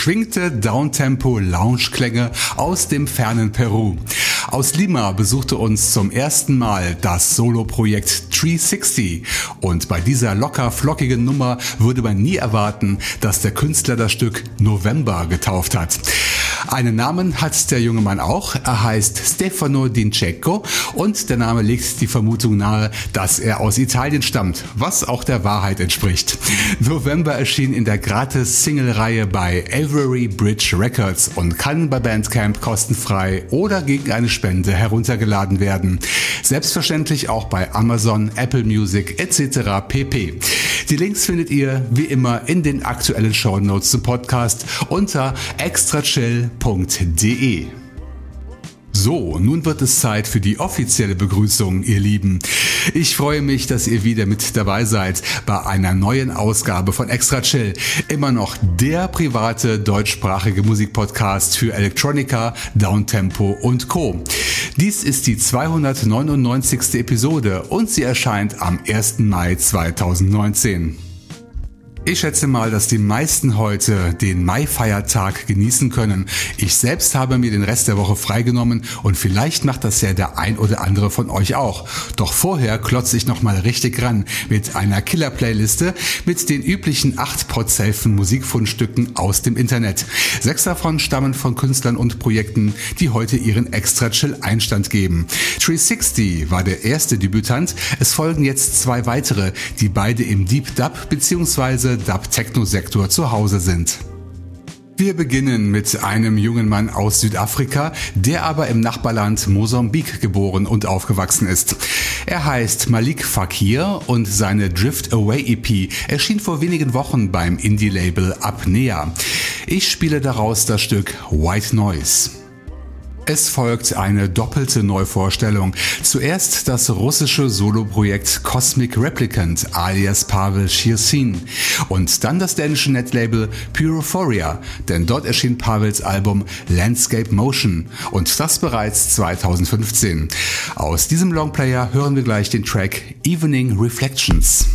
Beschwingte Downtempo-Lounge-Klänge aus dem fernen Peru. Aus Lima besuchte uns zum ersten Mal das Solo-Projekt 360 und bei dieser locker flockigen Nummer würde man nie erwarten, dass der Künstler das Stück November getauft hat. Einen Namen hat der junge Mann auch. Er heißt Stefano Dinceco und der Name legt die Vermutung nahe, dass er aus Italien stammt, was auch der Wahrheit entspricht. November erschien in der Gratis-Single-Reihe bei Avery Bridge Records und kann bei Bandcamp kostenfrei oder gegen eine Spende heruntergeladen werden. Selbstverständlich auch bei Amazon, Apple Music etc. pp. Die Links findet ihr wie immer in den aktuellen Show Notes zum Podcast unter extrachill.de. So, nun wird es Zeit für die offizielle Begrüßung, ihr Lieben. Ich freue mich, dass ihr wieder mit dabei seid bei einer neuen Ausgabe von Extra Chill. Immer noch der private deutschsprachige Musikpodcast für Electronica, Downtempo und Co. Dies ist die 299. Episode und sie erscheint am 1. Mai 2019. Ich schätze mal, dass die meisten heute den Mai-Feiertag genießen können. Ich selbst habe mir den Rest der Woche freigenommen und vielleicht macht das ja der ein oder andere von euch auch. Doch vorher klotze ich nochmal richtig ran mit einer Killer-Playliste mit den üblichen acht Podsafen Musikfundstücken aus dem Internet. Sechs davon stammen von Künstlern und Projekten, die heute ihren extra chill Einstand geben. 360 war der erste Debütant. Es folgen jetzt zwei weitere, die beide im Deep Dub bzw Dub-Techno-Sektor zu Hause sind. Wir beginnen mit einem jungen Mann aus Südafrika, der aber im Nachbarland Mosambik geboren und aufgewachsen ist. Er heißt Malik Fakir und seine Drift Away EP erschien vor wenigen Wochen beim Indie-Label Apnea. Ich spiele daraus das Stück White Noise. Es folgt eine doppelte Neuvorstellung. Zuerst das russische Soloprojekt Cosmic Replicant alias Pavel Shirsin und dann das dänische Netlabel Purophoria, denn dort erschien Pavels Album Landscape Motion und das bereits 2015. Aus diesem Longplayer hören wir gleich den Track Evening Reflections.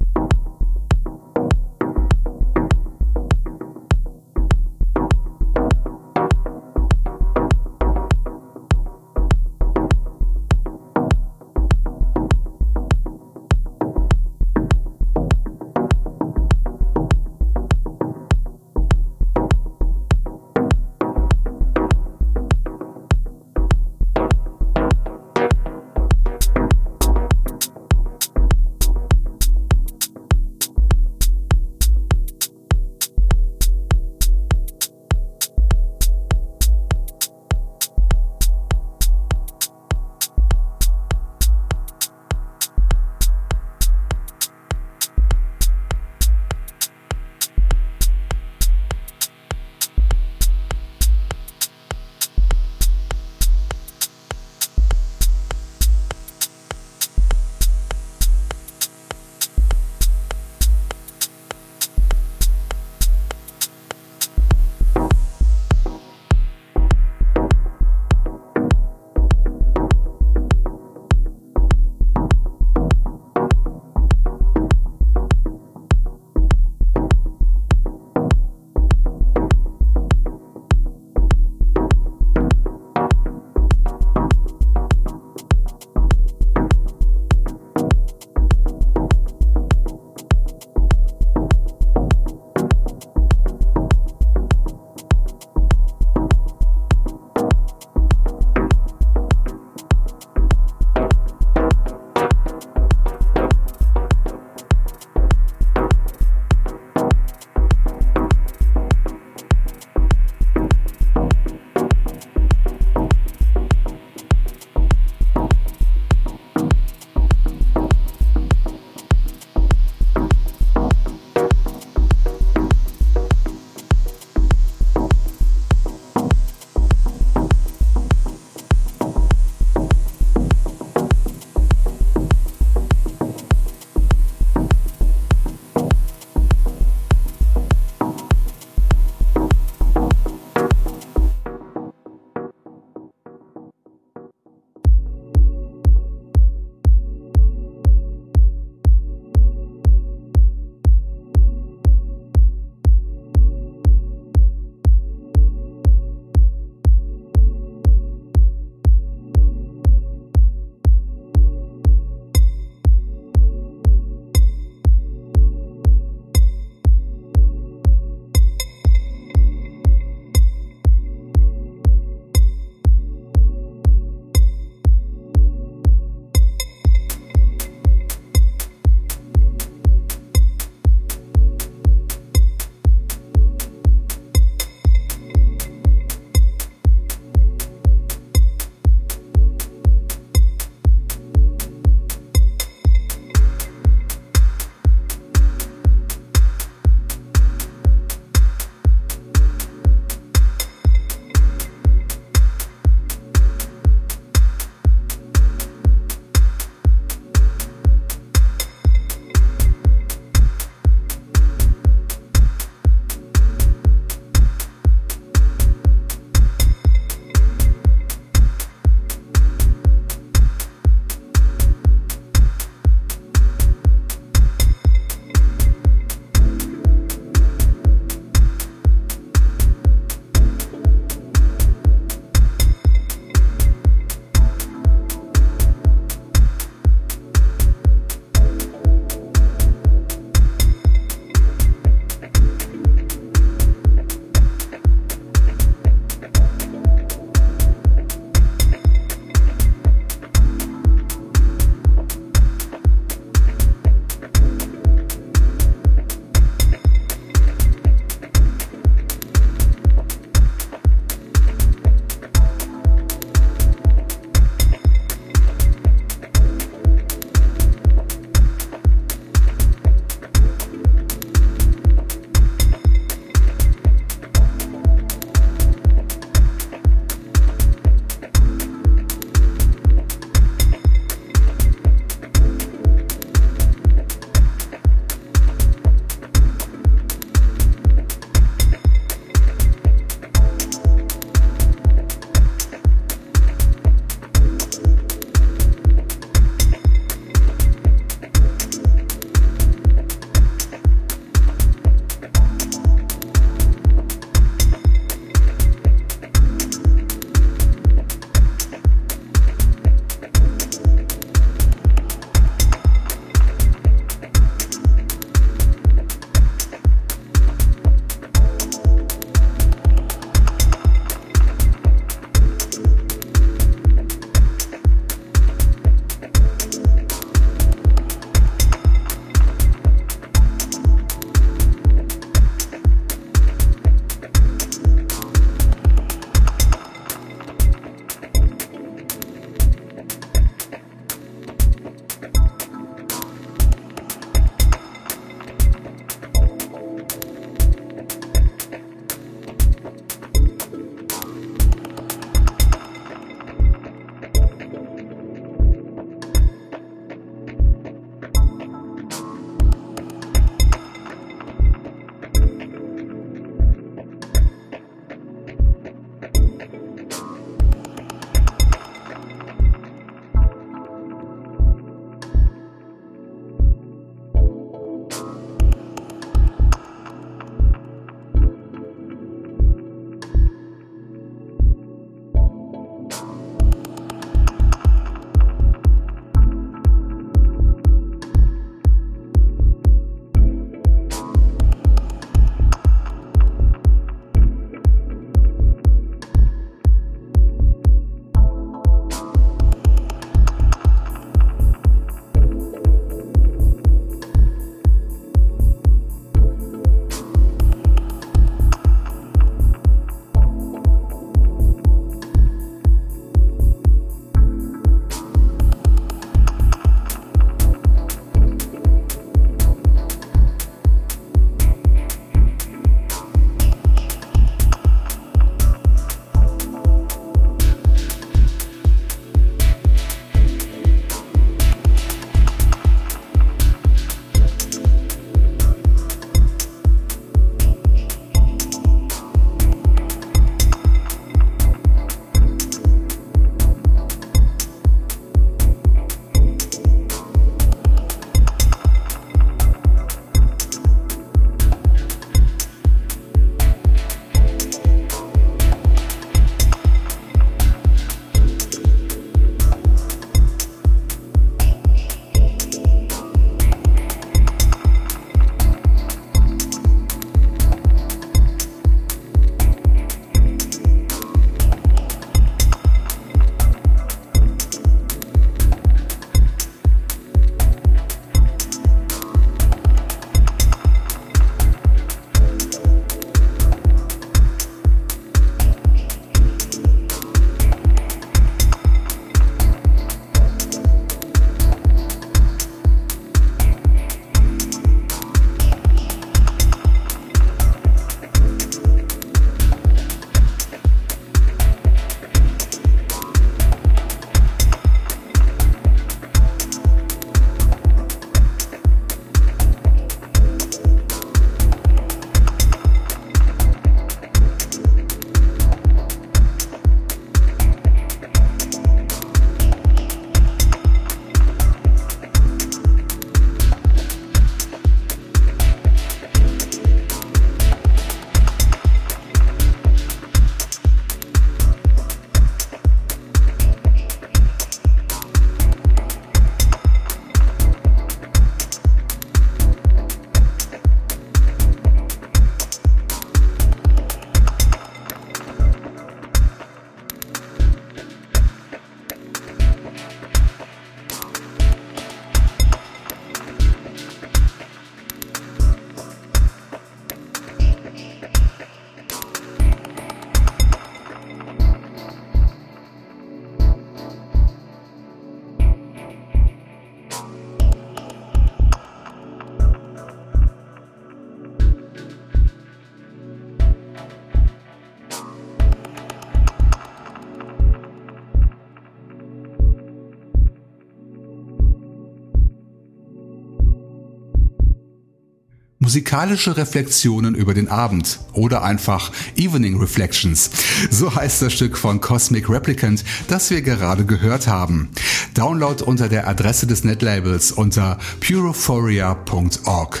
Musikalische Reflexionen über den Abend oder einfach Evening Reflections. So heißt das Stück von Cosmic Replicant, das wir gerade gehört haben. Download unter der Adresse des Netlabels unter purophoria.org.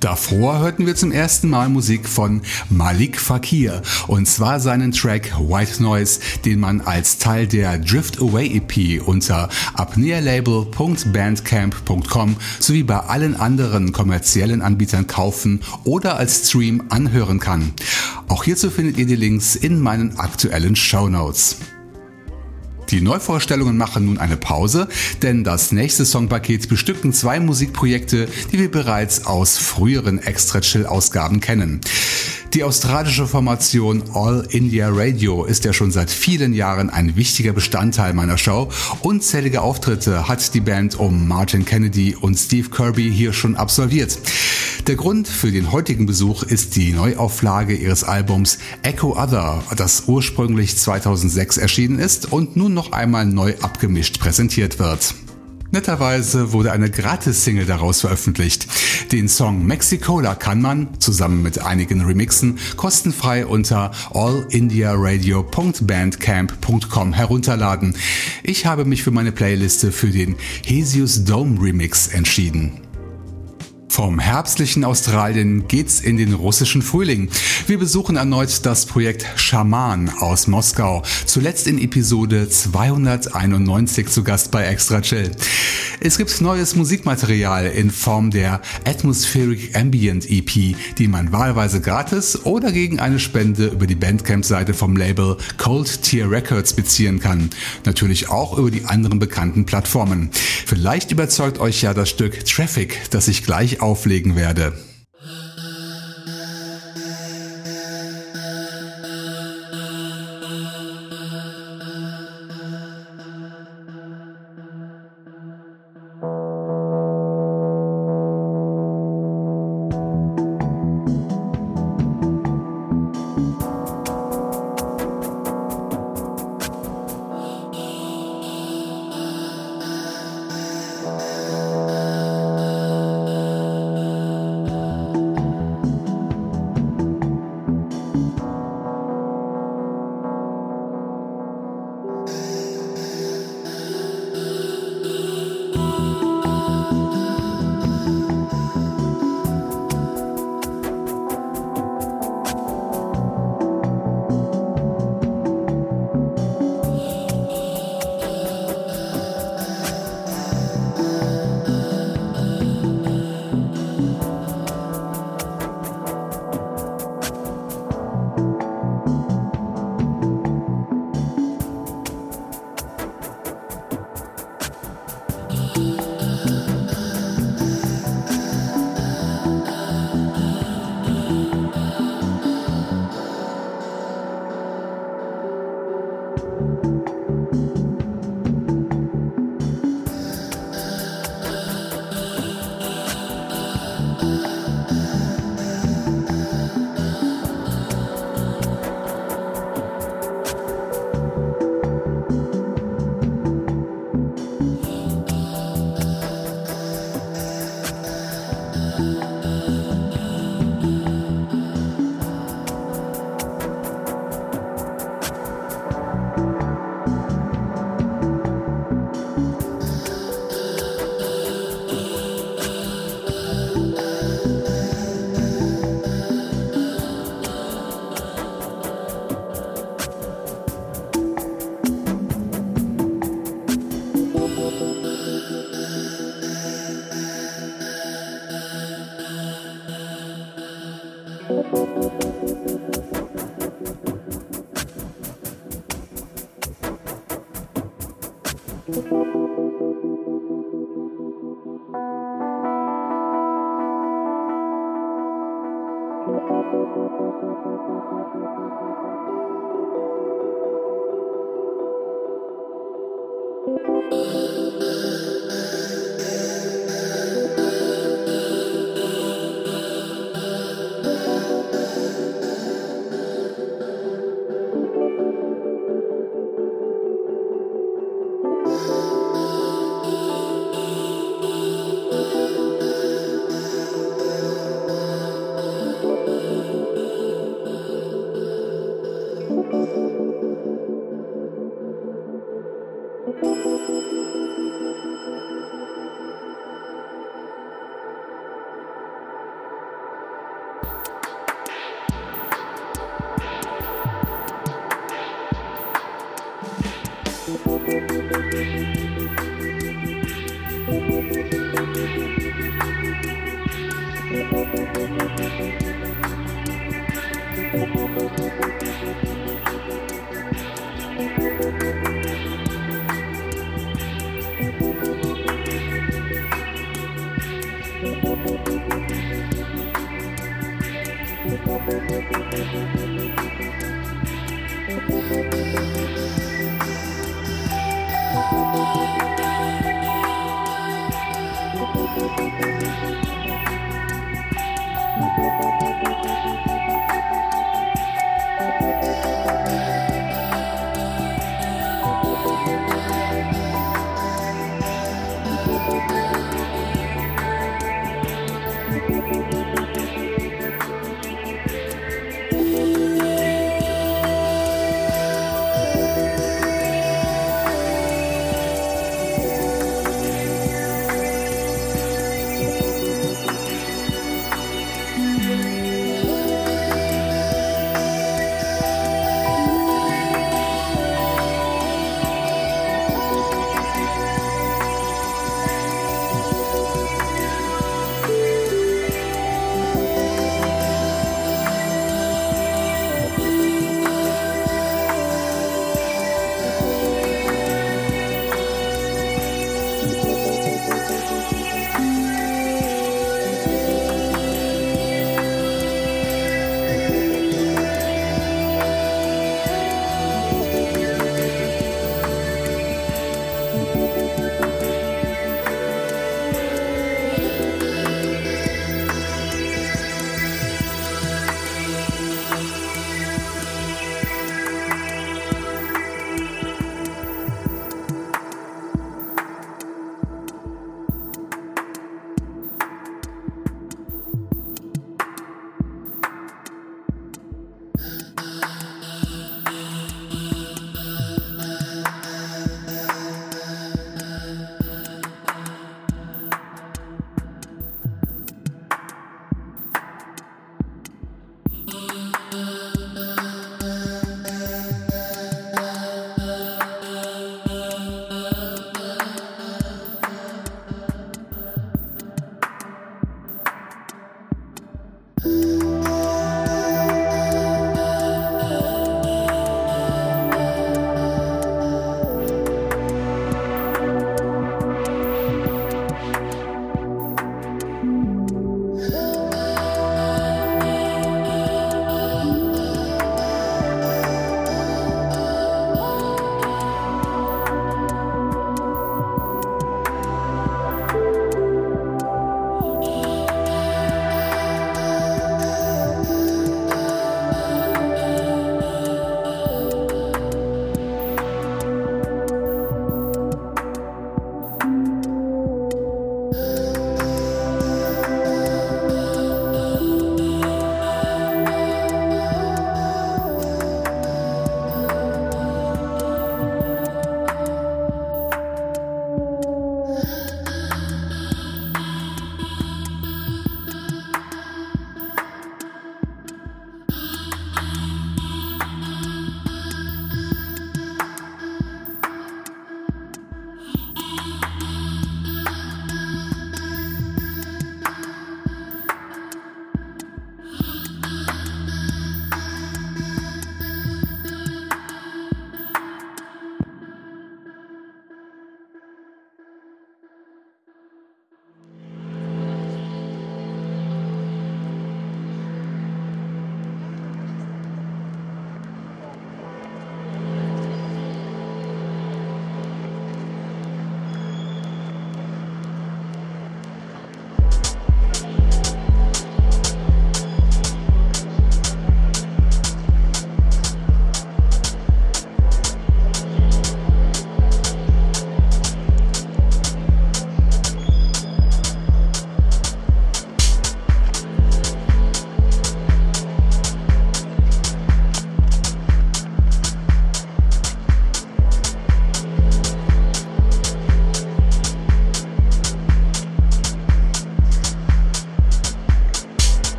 Davor hörten wir zum ersten Mal Musik von Malik Fakir und zwar seinen Track White Noise, den man als Teil der Drift Away EP unter apnealabel.bandcamp.com sowie bei allen anderen kommerziellen Anbietern kaufen oder als Stream anhören kann. Auch hierzu findet ihr die Links in meinen aktuellen Show Notes. Die Neuvorstellungen machen nun eine Pause, denn das nächste Songpaket bestücken zwei Musikprojekte, die wir bereits aus früheren Extra Chill Ausgaben kennen. Die australische Formation All India Radio ist ja schon seit vielen Jahren ein wichtiger Bestandteil meiner Show. Unzählige Auftritte hat die Band um Martin Kennedy und Steve Kirby hier schon absolviert. Der Grund für den heutigen Besuch ist die Neuauflage ihres Albums Echo Other, das ursprünglich 2006 erschienen ist und nun noch einmal neu abgemischt präsentiert wird. Netterweise wurde eine Gratis-Single daraus veröffentlicht. Den Song Mexicola kann man, zusammen mit einigen Remixen, kostenfrei unter allindiaradio.bandcamp.com herunterladen. Ich habe mich für meine Playliste für den Hesius Dome Remix entschieden. Vom herbstlichen Australien geht's in den russischen Frühling. Wir besuchen erneut das Projekt Schaman aus Moskau, zuletzt in Episode 291 zu Gast bei Extra Chill. Es gibt neues Musikmaterial in Form der Atmospheric Ambient EP, die man wahlweise gratis oder gegen eine Spende über die Bandcamp-Seite vom Label Cold Tier Records beziehen kann. Natürlich auch über die anderen bekannten Plattformen. Vielleicht überzeugt euch ja das Stück Traffic, das ich gleich auflegen werde.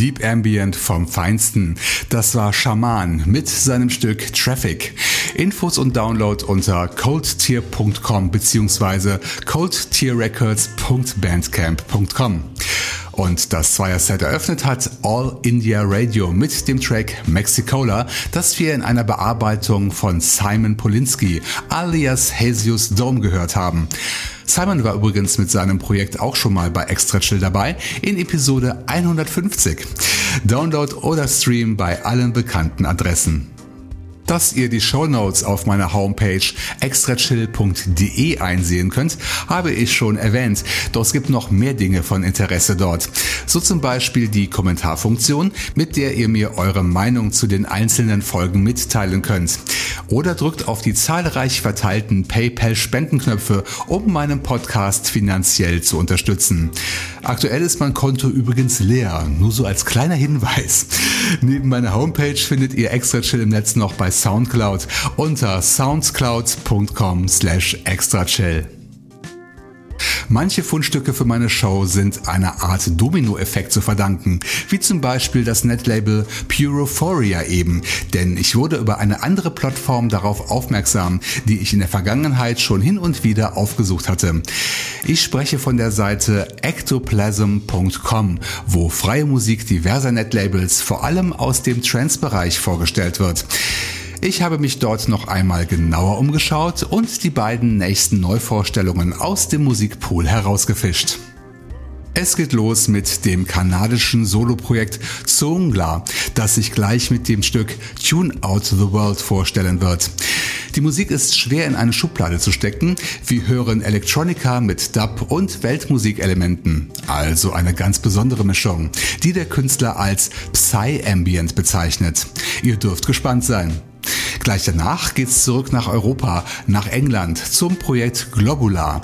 Deep Ambient vom Feinsten. Das war Shaman mit seinem Stück Traffic. Infos und Download unter coldtier.com bzw. coldtierrecords.bandcamp.com. Und das Zweier-Set eröffnet hat All India Radio mit dem Track Mexicola, das wir in einer Bearbeitung von Simon Polinski alias Hesius Dome gehört haben. Simon war übrigens mit seinem Projekt auch schon mal bei Extra Chill dabei in Episode 150. Download oder Stream bei allen bekannten Adressen. Dass ihr die Show Notes auf meiner Homepage extrachill.de einsehen könnt, habe ich schon erwähnt. Doch es gibt noch mehr Dinge von Interesse dort. So zum Beispiel die Kommentarfunktion, mit der ihr mir eure Meinung zu den einzelnen Folgen mitteilen könnt. Oder drückt auf die zahlreich verteilten PayPal-Spendenknöpfe, um meinen Podcast finanziell zu unterstützen. Aktuell ist mein Konto übrigens leer, nur so als kleiner Hinweis. Neben meiner Homepage findet ihr Extra Chill im Netz noch bei Soundcloud unter soundcloud.com slash extrachill. Manche Fundstücke für meine Show sind einer Art Domino-Effekt zu verdanken, wie zum Beispiel das Netlabel Purophoria eben, denn ich wurde über eine andere Plattform darauf aufmerksam, die ich in der Vergangenheit schon hin und wieder aufgesucht hatte. Ich spreche von der Seite ectoplasm.com, wo freie Musik diverser Netlabels vor allem aus dem Trance-Bereich vorgestellt wird. Ich habe mich dort noch einmal genauer umgeschaut und die beiden nächsten Neuvorstellungen aus dem Musikpool herausgefischt. Es geht los mit dem kanadischen Soloprojekt Zongla, das sich gleich mit dem Stück Tune Out the World vorstellen wird. Die Musik ist schwer in eine Schublade zu stecken. Wir hören Electronica mit Dub und Weltmusikelementen. Also eine ganz besondere Mischung, die der Künstler als Psy-Ambient bezeichnet. Ihr dürft gespannt sein. Gleich danach geht's zurück nach Europa, nach England zum Projekt Globular.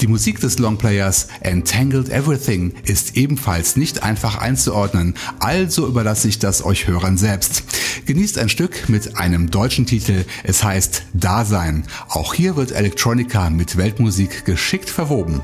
Die Musik des Longplayers Entangled Everything ist ebenfalls nicht einfach einzuordnen, also überlasse ich das euch Hörern selbst. Genießt ein Stück mit einem deutschen Titel, es heißt Dasein. Auch hier wird Electronica mit Weltmusik geschickt verwoben.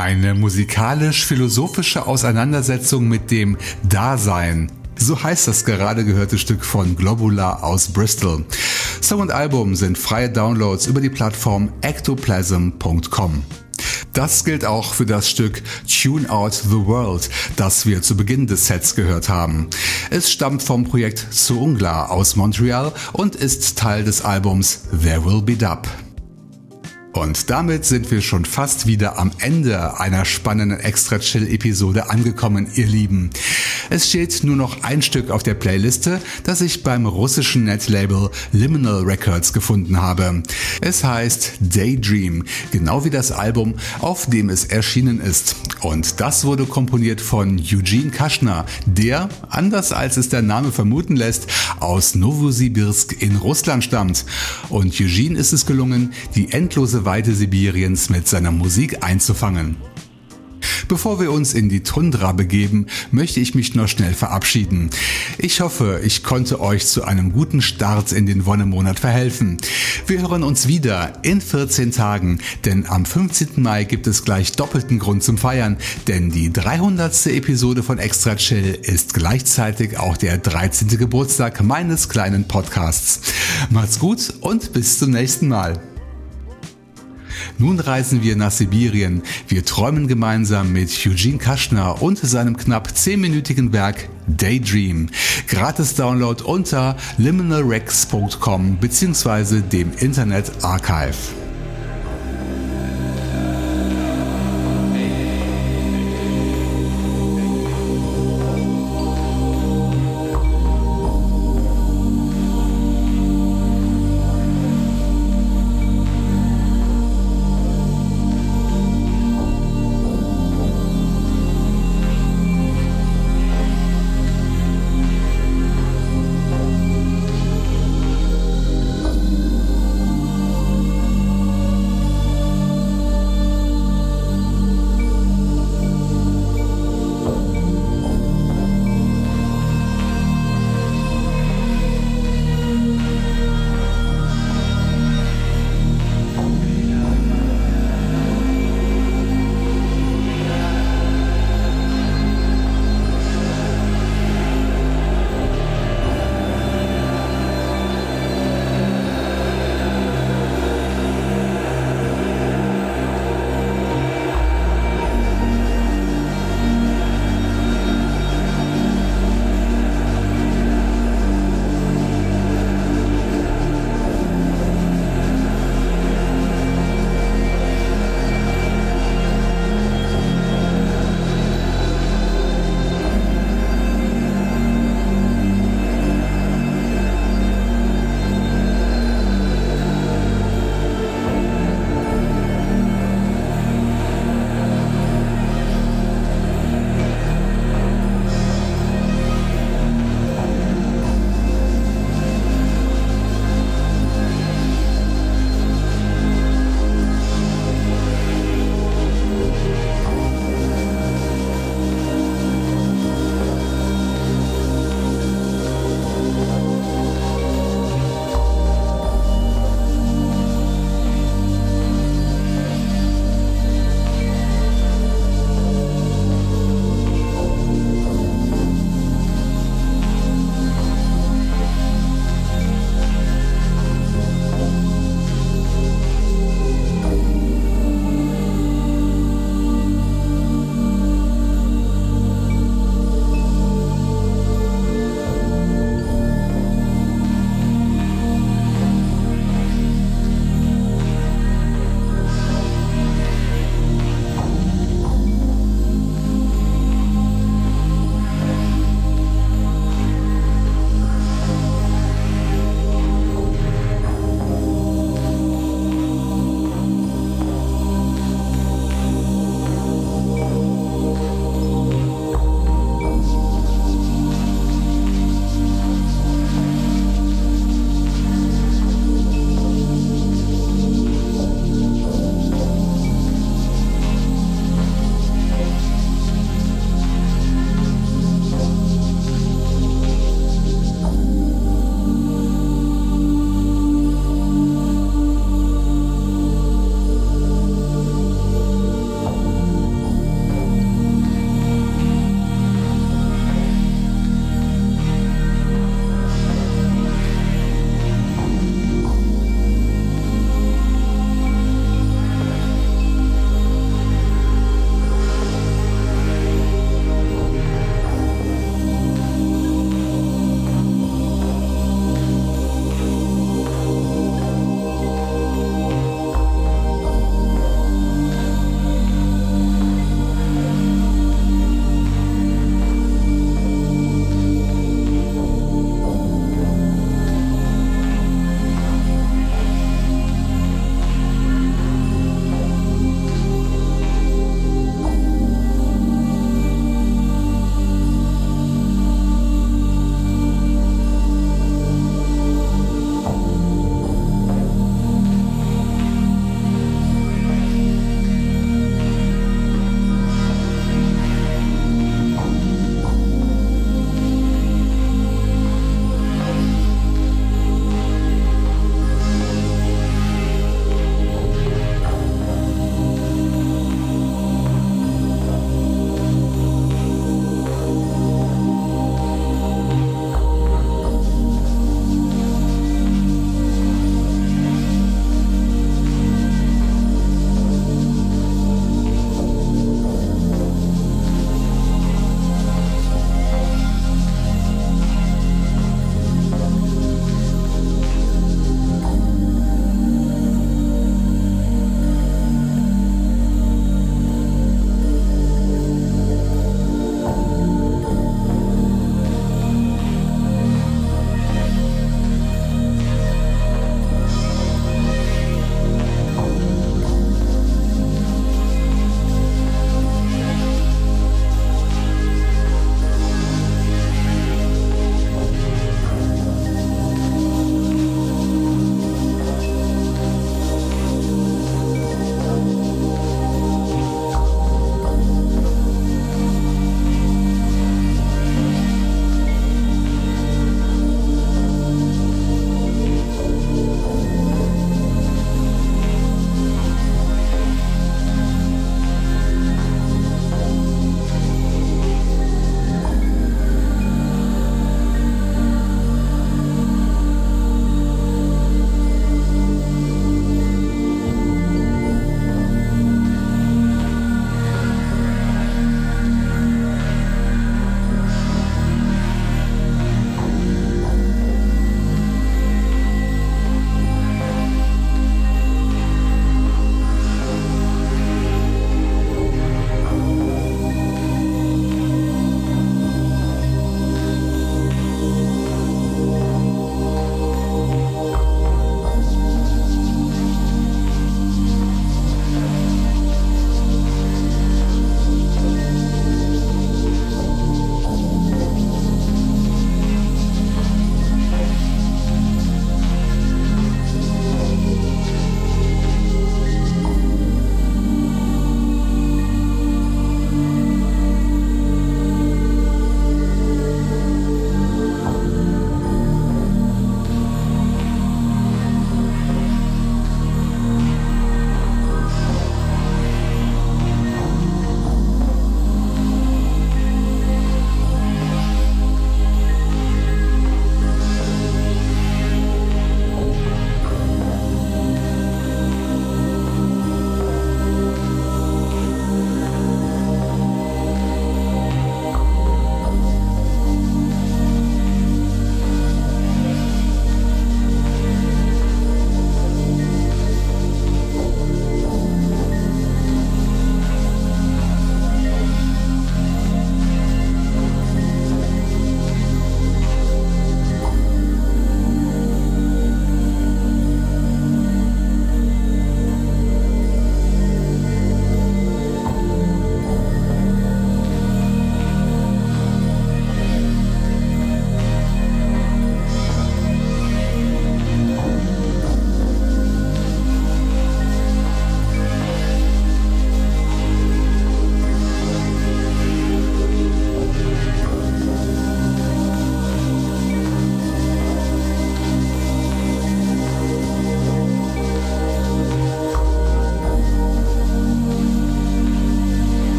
Eine musikalisch-philosophische Auseinandersetzung mit dem Dasein. So heißt das gerade gehörte Stück von Globular aus Bristol. Song und Album sind freie Downloads über die Plattform ectoplasm.com. Das gilt auch für das Stück Tune Out the World, das wir zu Beginn des Sets gehört haben. Es stammt vom Projekt Suungla aus Montreal und ist Teil des Albums There Will Be Dub. Und damit sind wir schon fast wieder am Ende einer spannenden Extra Chill Episode angekommen, ihr Lieben. Es steht nur noch ein Stück auf der Playliste, das ich beim russischen Netlabel Liminal Records gefunden habe. Es heißt Daydream, genau wie das Album, auf dem es erschienen ist. Und das wurde komponiert von Eugene Kaschner, der, anders als es der Name vermuten lässt, aus Novosibirsk in Russland stammt. Und Eugene ist es gelungen, die endlose Weite Sibiriens mit seiner Musik einzufangen. Bevor wir uns in die Tundra begeben, möchte ich mich noch schnell verabschieden. Ich hoffe, ich konnte euch zu einem guten Start in den Wonnemonat verhelfen. Wir hören uns wieder in 14 Tagen, denn am 15. Mai gibt es gleich doppelten Grund zum Feiern, denn die 300. Episode von Extra Chill ist gleichzeitig auch der 13. Geburtstag meines kleinen Podcasts. Macht's gut und bis zum nächsten Mal. Nun reisen wir nach Sibirien. Wir träumen gemeinsam mit Eugene Kaschner und seinem knapp 10-minütigen Werk Daydream. Gratis Download unter liminalrex.com bzw. dem Internet Archive.